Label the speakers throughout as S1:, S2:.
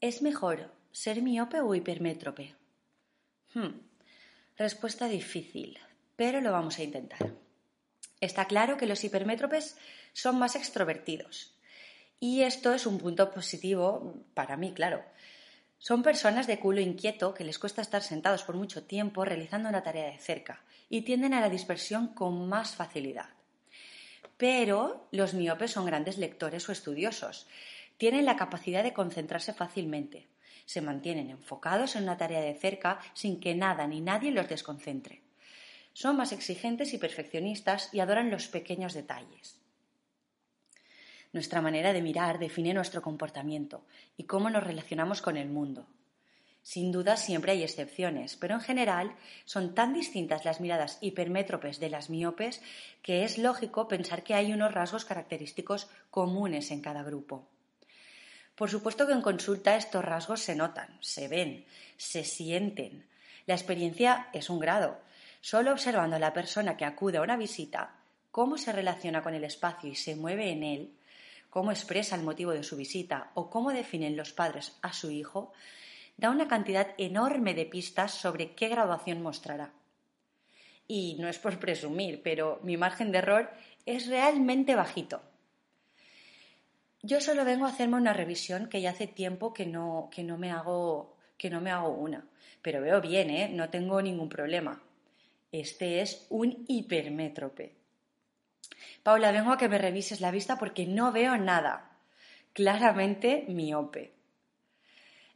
S1: ¿Es mejor ser miope o hipermétrope? Hmm. Respuesta difícil, pero lo vamos a intentar. Está claro que los hipermétropes son más extrovertidos. Y esto es un punto positivo para mí, claro. Son personas de culo inquieto que les cuesta estar sentados por mucho tiempo realizando una tarea de cerca y tienden a la dispersión con más facilidad. Pero los miopes son grandes lectores o estudiosos. Tienen la capacidad de concentrarse fácilmente se mantienen enfocados en una tarea de cerca sin que nada ni nadie los desconcentre. Son más exigentes y perfeccionistas y adoran los pequeños detalles. Nuestra manera de mirar define nuestro comportamiento y cómo nos relacionamos con el mundo. Sin duda siempre hay excepciones, pero en general son tan distintas las miradas hipermétropes de las miopes que es lógico pensar que hay unos rasgos característicos comunes en cada grupo. Por supuesto que en consulta estos rasgos se notan, se ven, se sienten. La experiencia es un grado. Solo observando a la persona que acude a una visita, cómo se relaciona con el espacio y se mueve en él, cómo expresa el motivo de su visita o cómo definen los padres a su hijo, da una cantidad enorme de pistas sobre qué graduación mostrará. Y no es por presumir, pero mi margen de error es realmente bajito. Yo solo vengo a hacerme una revisión que ya hace tiempo que no, que no, me, hago, que no me hago una. Pero veo bien, ¿eh? No tengo ningún problema. Este es un hipermétrope. Paula, vengo a que me revises la vista porque no veo nada. Claramente miope.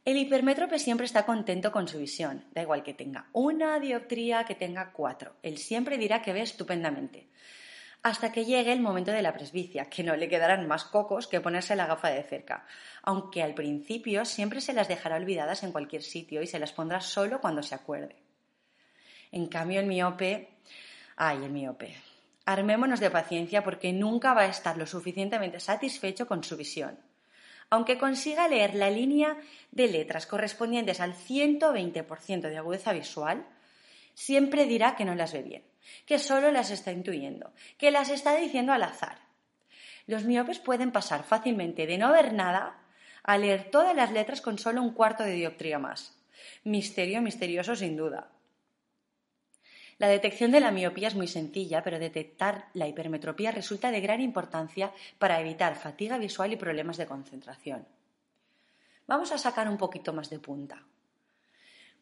S1: El hipermétrope siempre está contento con su visión, da igual que tenga una dioptría, que tenga cuatro. Él siempre dirá que ve estupendamente hasta que llegue el momento de la presbicia, que no le quedarán más cocos que ponerse la gafa de cerca, aunque al principio siempre se las dejará olvidadas en cualquier sitio y se las pondrá solo cuando se acuerde. En cambio, el miope, ay, el miope, armémonos de paciencia porque nunca va a estar lo suficientemente satisfecho con su visión. Aunque consiga leer la línea de letras correspondientes al 120% de agudeza visual, siempre dirá que no las ve bien que solo las está intuyendo, que las está diciendo al azar. Los miopes pueden pasar fácilmente de no ver nada a leer todas las letras con solo un cuarto de dioptría más. Misterio misterioso sin duda. La detección de la miopía es muy sencilla, pero detectar la hipermetropía resulta de gran importancia para evitar fatiga visual y problemas de concentración. Vamos a sacar un poquito más de punta.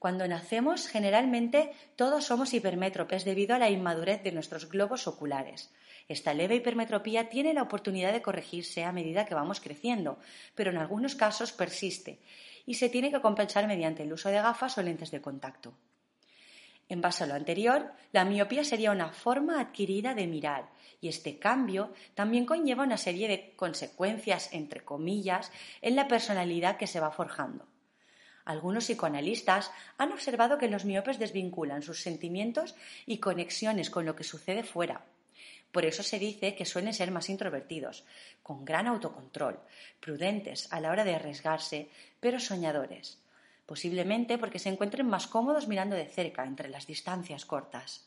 S1: Cuando nacemos, generalmente todos somos hipermétropes debido a la inmadurez de nuestros globos oculares. Esta leve hipermetropía tiene la oportunidad de corregirse a medida que vamos creciendo, pero en algunos casos persiste y se tiene que compensar mediante el uso de gafas o lentes de contacto. En base a lo anterior, la miopía sería una forma adquirida de mirar y este cambio también conlleva una serie de consecuencias, entre comillas, en la personalidad que se va forjando. Algunos psicoanalistas han observado que los miopes desvinculan sus sentimientos y conexiones con lo que sucede fuera. Por eso se dice que suelen ser más introvertidos, con gran autocontrol, prudentes a la hora de arriesgarse, pero soñadores, posiblemente porque se encuentren más cómodos mirando de cerca entre las distancias cortas.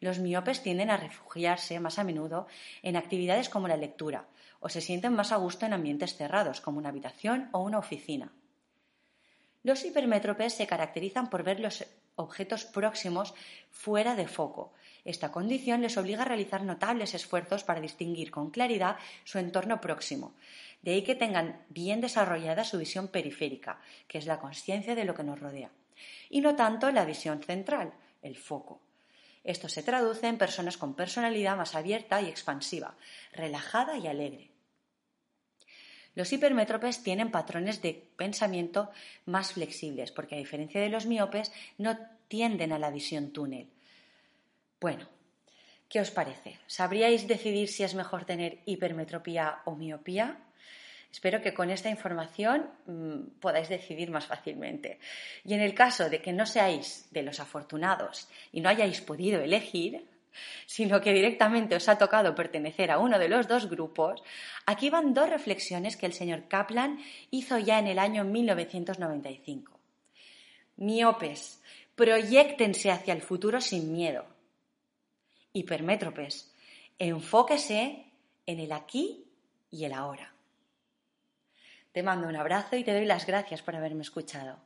S1: Los miopes tienden a refugiarse más a menudo en actividades como la lectura, o se sienten más a gusto en ambientes cerrados, como una habitación o una oficina. Los hipermétropes se caracterizan por ver los objetos próximos fuera de foco. Esta condición les obliga a realizar notables esfuerzos para distinguir con claridad su entorno próximo. De ahí que tengan bien desarrollada su visión periférica, que es la conciencia de lo que nos rodea, y no tanto la visión central, el foco. Esto se traduce en personas con personalidad más abierta y expansiva, relajada y alegre. Los hipermétropes tienen patrones de pensamiento más flexibles, porque a diferencia de los miopes, no tienden a la visión túnel. Bueno, ¿qué os parece? ¿Sabríais decidir si es mejor tener hipermetropía o miopía? Espero que con esta información mm, podáis decidir más fácilmente. Y en el caso de que no seáis de los afortunados y no hayáis podido elegir, sino que directamente os ha tocado pertenecer a uno de los dos grupos, aquí van dos reflexiones que el señor Kaplan hizo ya en el año 1995. Miopes, proyectense hacia el futuro sin miedo. Hipermétropes, enfóquese en el aquí y el ahora. Te mando un abrazo y te doy las gracias por haberme escuchado.